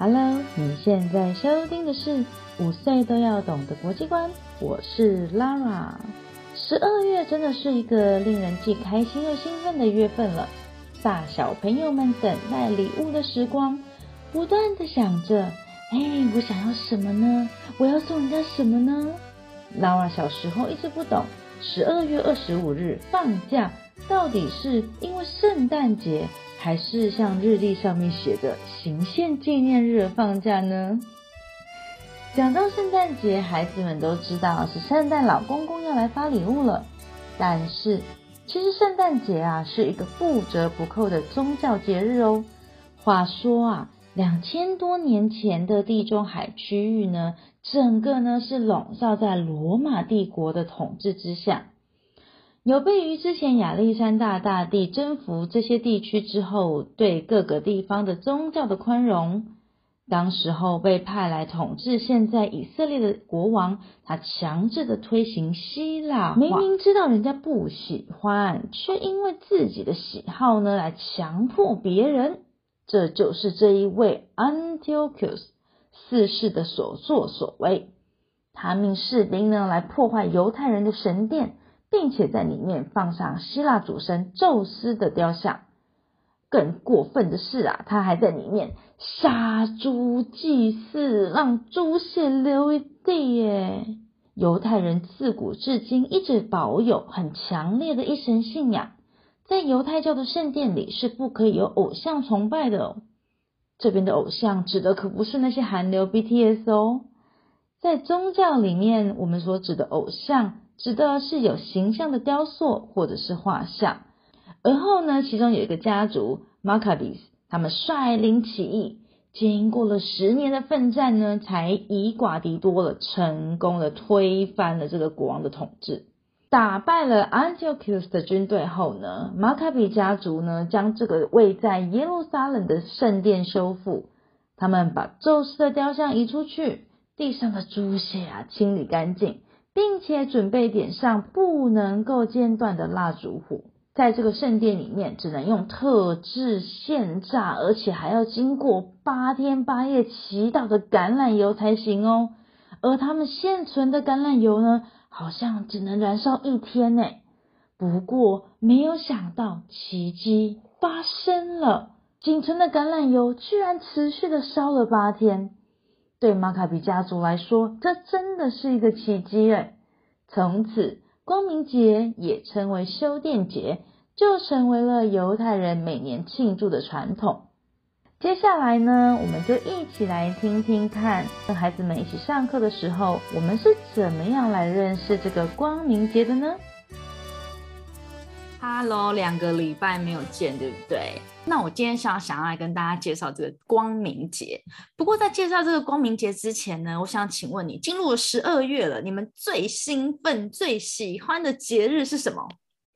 Hello，你现在收听的是五岁都要懂的国际观，我是 Lara。十二月真的是一个令人既开心又兴奋的月份了，大小朋友们等待礼物的时光，不断的想着，哎，我想要什么呢？我要送人家什么呢？Lara 小时候一直不懂，十二月二十五日放假到底是因为圣诞节，还是像日历上面写的行宪纪念日放假呢？讲到圣诞节，孩子们都知道是圣诞老公公要来发礼物了。但是，其实圣诞节啊是一个不折不扣的宗教节日哦。话说啊，两千多年前的地中海区域呢，整个呢是笼罩在罗马帝国的统治之下。有悖于之前亚历山大大帝征服这些地区之后，对各个地方的宗教的宽容。当时候被派来统治现在以色列的国王，他强制的推行希腊明明知道人家不喜欢，却因为自己的喜好呢，来强迫别人。这就是这一位 Antiochus 四世的所作所为。他命士兵呢来破坏犹太人的神殿，并且在里面放上希腊主神宙斯的雕像。更过分的是啊，他还在里面杀猪祭祀，让猪血流一地耶！犹太人自古至今一直保有很强烈的一神信仰，在犹太教的圣殿里是不可以有偶像崇拜的哦。这边的偶像指的可不是那些韩流 BTS 哦，在宗教里面，我们所指的偶像，指的是有形象的雕塑或者是画像。而后呢，其中有一个家族 Maccabees，他们率领起义，经过了十年的奋战呢，才以寡敌多了，成功的推翻了这个国王的统治，打败了 Antiochus 的军队后呢，马卡比家族呢，将这个位在耶路撒冷的圣殿修复，他们把宙斯的雕像移出去，地上的猪血啊清理干净，并且准备点上不能够间断的蜡烛火。在这个圣殿里面，只能用特制现榨，而且还要经过八天八夜祈祷的橄榄油才行哦。而他们现存的橄榄油呢，好像只能燃烧一天呢。不过没有想到，奇迹发生了，仅存的橄榄油居然持续的烧了八天。对马卡比家族来说，这真的是一个奇迹诶。从此。光明节也称为修殿节，就成为了犹太人每年庆祝的传统。接下来呢，我们就一起来听听看，跟孩子们一起上课的时候，我们是怎么样来认识这个光明节的呢？Hello，两个礼拜没有见，对不对？那我今天想想要来跟大家介绍这个光明节。不过在介绍这个光明节之前呢，我想请问你，进入了十二月了，你们最兴奋、最喜欢的节日是什么？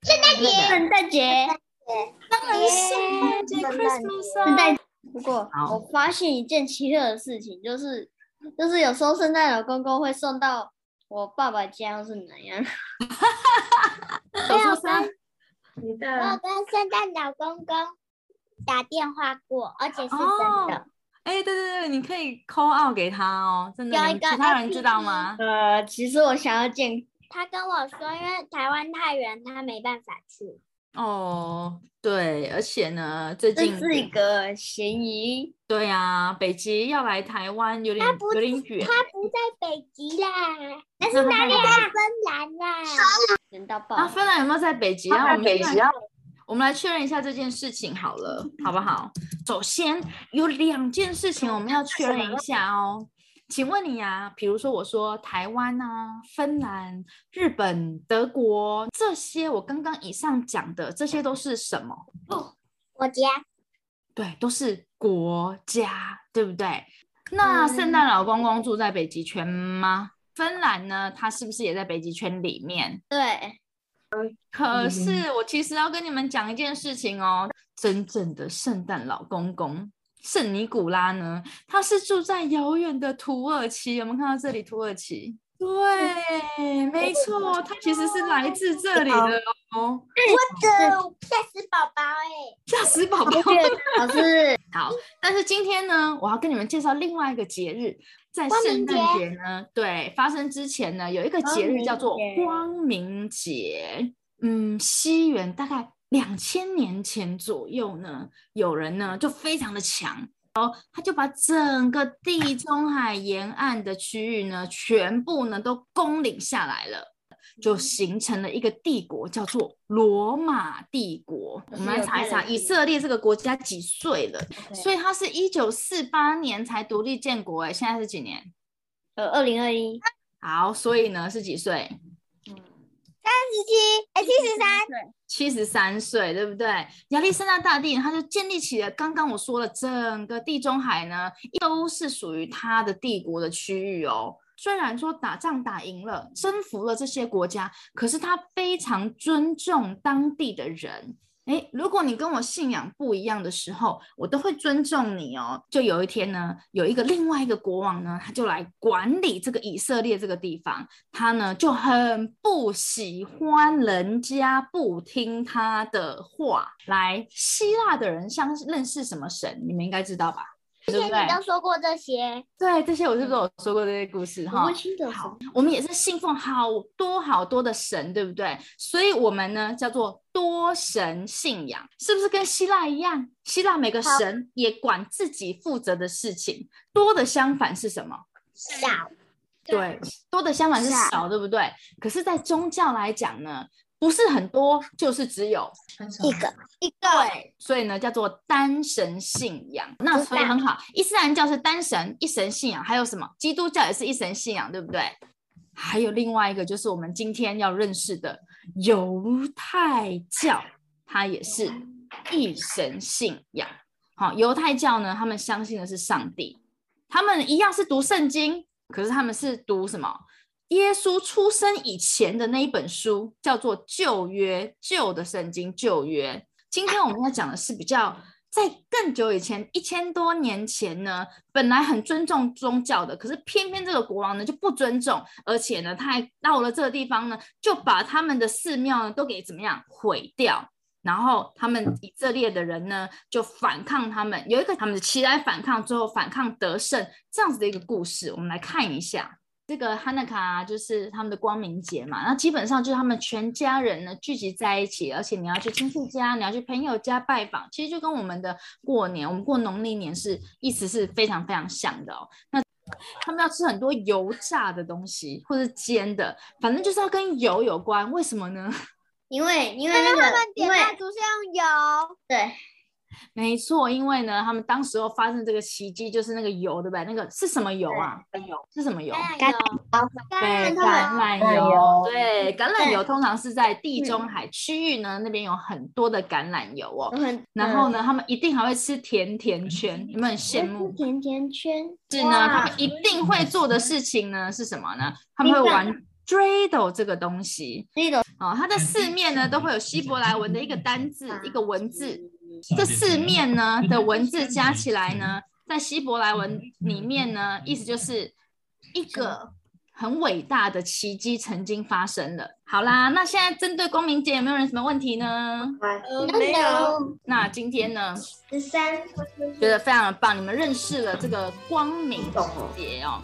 圣诞节，圣诞节，当然是圣诞节，Christmas 圣诞。不过我发现一件奇特的事情，就是就是有时候圣诞老公公会送到我爸爸家，是哪样？有说三。我跟圣诞老公公打电话过，而且是真的。哎，对对对，你可以 call out 给他哦，真的。有一个其他人知道吗？呃，其实我想要见他，跟我说，因为台湾太远，他没办法去。哦，对，而且呢，最近是一个嫌疑。对啊，北极要来台湾有点有点远。他不在北极啦，那是哪里？啊芬兰啦。人到爆。那芬兰有没有在北极？然后我们北极，我们来确认一下这件事情好了，好不好？首先有两件事情我们要确认一下哦。请问你呀，比如说我说台湾啊、芬兰、日本、德国这些，我刚刚以上讲的这些都是什么？国家。对，都是国家，对不对？那圣诞老公公住在北极圈吗？芬兰呢？他是不是也在北极圈里面？对。可是我其实要跟你们讲一件事情哦，真正的圣诞老公公。圣尼古拉呢？他是住在遥远的土耳其，有没有看到这里？土耳其对，没错，他其实是来自这里的哦。我的吓死宝宝哎！吓死宝宝！老师，好，但是今天呢，我要跟你们介绍另外一个节日，在圣诞节呢，对，发生之前呢，有一个节日叫做光明节。嗯，西元大概两千年前左右呢，有人呢就非常的强。哦，他就把整个地中海沿岸的区域呢，全部呢都攻领下来了，就形成了一个帝国，叫做罗马帝国。我们来查一查，以色列这个国家几岁了？所以它是一九四八年才独立建国，哎，现在是几年？呃，二零二一。好，所以呢是几岁？三十七，哎，七十三，七十三岁，对不对？亚历山大大帝，他就建立起了刚刚我说的，整个地中海呢，都是属于他的帝国的区域哦。虽然说打仗打赢了，征服了这些国家，可是他非常尊重当地的人。哎，如果你跟我信仰不一样的时候，我都会尊重你哦。就有一天呢，有一个另外一个国王呢，他就来管理这个以色列这个地方，他呢就很不喜欢人家不听他的话。来，希腊的人相认识什么神？你们应该知道吧？之前你都说过这些，对，这些我是不是有说过这些故事？哈，好，我们也是信奉好多好多的神，对不对？所以，我们呢叫做多神信仰，是不是跟希腊一样？希腊每个神也管自己负责的事情，多的相反是什么？少。对，多的相反是少，对不对？可是，在宗教来讲呢？不是很多，就是只有一个一个。对，所以呢叫做单神信仰。那所以很好，伊斯兰教是单神一神信仰，还有什么？基督教也是一神信仰，对不对？还有另外一个就是我们今天要认识的犹太教，它也是一神信仰。好，犹太教呢，他们相信的是上帝，他们一样是读圣经，可是他们是读什么？耶稣出生以前的那一本书叫做旧约，旧的圣经旧约。今天我们要讲的是比较在更久以前，一千多年前呢，本来很尊重宗教的，可是偏偏这个国王呢就不尊重，而且呢他还到了这个地方呢，就把他们的寺庙呢都给怎么样毁掉，然后他们以色列的人呢就反抗他们，有一个他们的起来反抗，最后反抗得胜这样子的一个故事，我们来看一下。这个哈纳卡就是他们的光明节嘛，那基本上就是他们全家人呢聚集在一起，而且你要去亲戚家，你要去朋友家拜访，其实就跟我们的过年，我们过农历年是意思是非常非常像的哦。那他们要吃很多油炸的东西，或者煎的，反正就是要跟油有关。为什么呢？因为因为那个因为烛是用油，对。没错，因为呢，他们当时候发生这个袭击，就是那个油，对不对？那个是什么油啊？油是什么油？橄榄对，橄榄油。对，橄榄油通常是在地中海区域呢，那边有很多的橄榄油哦。然后呢，他们一定还会吃甜甜圈，有没有很羡慕？甜甜圈是呢，他们一定会做的事情呢是什么呢？他们会玩 dreidel 这个东西。dreidel 哦，它的四面呢都会有希伯来文的一个单字，一个文字。这四面呢 的文字加起来呢，在希伯来文里面呢，意思就是一个很伟大的奇迹曾经发生了。好啦，那现在针对光明节有没有人什么问题呢？没有。那今天呢？十三，觉得非常的棒，你们认识了这个光明节哦。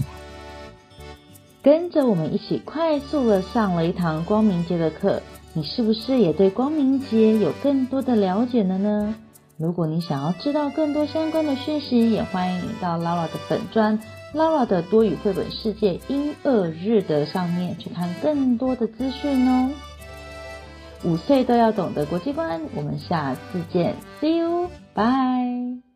跟着我们一起快速的上了一堂光明节的课，你是不是也对光明节有更多的了解了呢？如果你想要知道更多相关的讯息，也欢迎你到 Lara 的本专 Lara 的多语绘本世界英二日的上面去看更多的资讯哦。五岁都要懂得国际观，我们下次见，See you，bye。